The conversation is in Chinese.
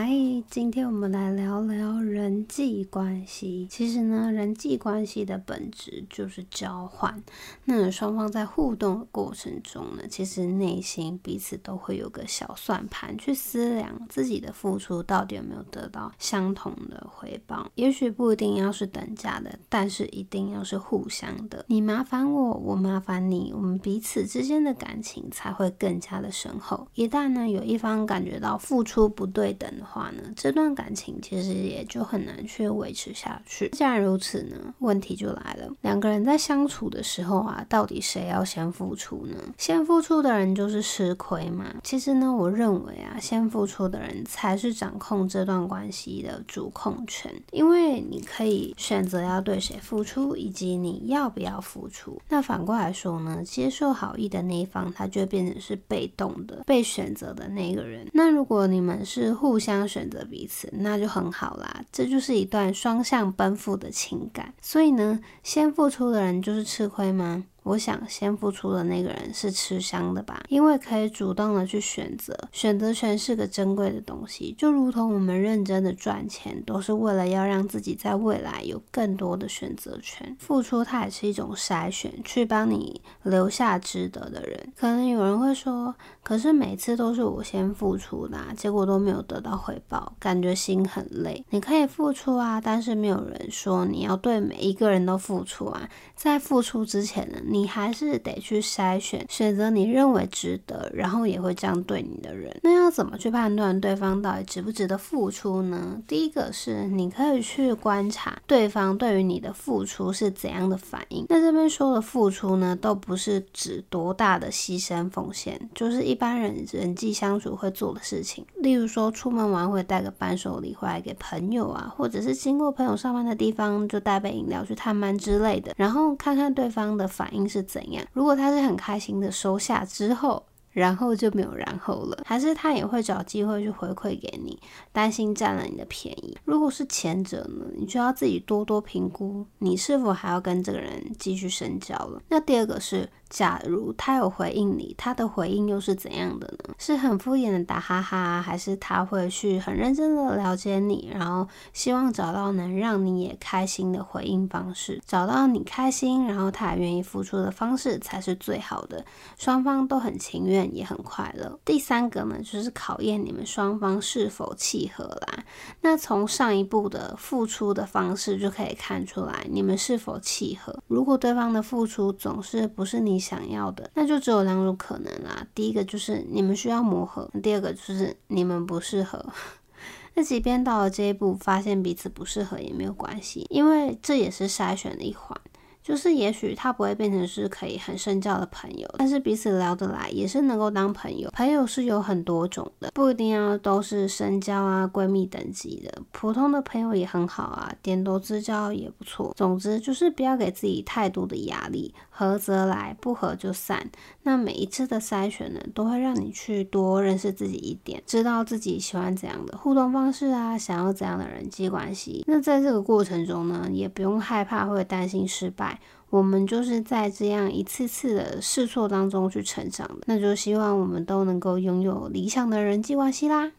嗨，今天我们来聊聊人际关系。其实呢，人际关系的本质就是交换。那双方在互动的过程中呢，其实内心彼此都会有个小算盘，去思量自己的付出到底有没有得到相同的回报。也许不一定要是等价的，但是一定要是互相的。你麻烦我，我麻烦你，我们彼此之间的感情才会更加的深厚。一旦呢，有一方感觉到付出不对等的话呢，这段感情其实也就很难去维持下去。既然如此呢，问题就来了，两个人在相处的时候啊，到底谁要先付出呢？先付出的人就是吃亏嘛。其实呢，我认为啊，先付出的人才是掌控这段关系的主控权，因为你可以选择要对谁付出，以及你要不要付出。那反过来说呢，接受好意的那一方，他就变成是被动的、被选择的那个人。那如果你们是互相选择彼此，那就很好啦。这就是一段双向奔赴的情感。所以呢，先付出的人就是吃亏吗？我想先付出的那个人是吃香的吧，因为可以主动的去选择，选择权是个珍贵的东西，就如同我们认真的赚钱，都是为了要让自己在未来有更多的选择权。付出它也是一种筛选，去帮你留下值得的人。可能有人会说，可是每次都是我先付出的，结果都没有得到回报，感觉心很累。你可以付出啊，但是没有人说你要对每一个人都付出啊。在付出之前呢，你。你还是得去筛选，选择你认为值得，然后也会这样对你的人。那要怎么去判断对方到底值不值得付出呢？第一个是你可以去观察对方对于你的付出是怎样的反应。那这边说的付出呢，都不是指多大的牺牲奉献，就是一般人人际相处会做的事情。例如说，出门玩会带个伴手礼回来给朋友啊，或者是经过朋友上班的地方就带杯饮料去探班之类的，然后看看对方的反应。是怎样？如果他是很开心的收下之后，然后就没有然后了，还是他也会找机会去回馈给你，担心占了你的便宜？如果是前者呢，你就要自己多多评估，你是否还要跟这个人继续深交了。那第二个是。假如他有回应你，他的回应又是怎样的呢？是很敷衍的打哈哈，还是他会去很认真的了解你，然后希望找到能让你也开心的回应方式，找到你开心，然后他也愿意付出的方式才是最好的，双方都很情愿，也很快乐。第三个呢，就是考验你们双方是否契合啦。那从上一步的付出的方式就可以看出来，你们是否契合。如果对方的付出总是不是你想要的，那就只有两种可能啦。第一个就是你们需要磨合，第二个就是你们不适合。那即便到了这一步，发现彼此不适合也没有关系，因为这也是筛选的一环。就是也许他不会变成是可以很深交的朋友，但是彼此聊得来也是能够当朋友。朋友是有很多种的，不一定要都是深交啊、闺蜜等级的，普通的朋友也很好啊，点头之交也不错。总之就是不要给自己太多的压力，合则来，不合就散。那每一次的筛选呢，都会让你去多认识自己一点，知道自己喜欢怎样的互动方式啊，想要怎样的人际关系。那在这个过程中呢，也不用害怕会担心失败。我们就是在这样一次次的试错当中去成长的，那就希望我们都能够拥有理想的人际关系啦。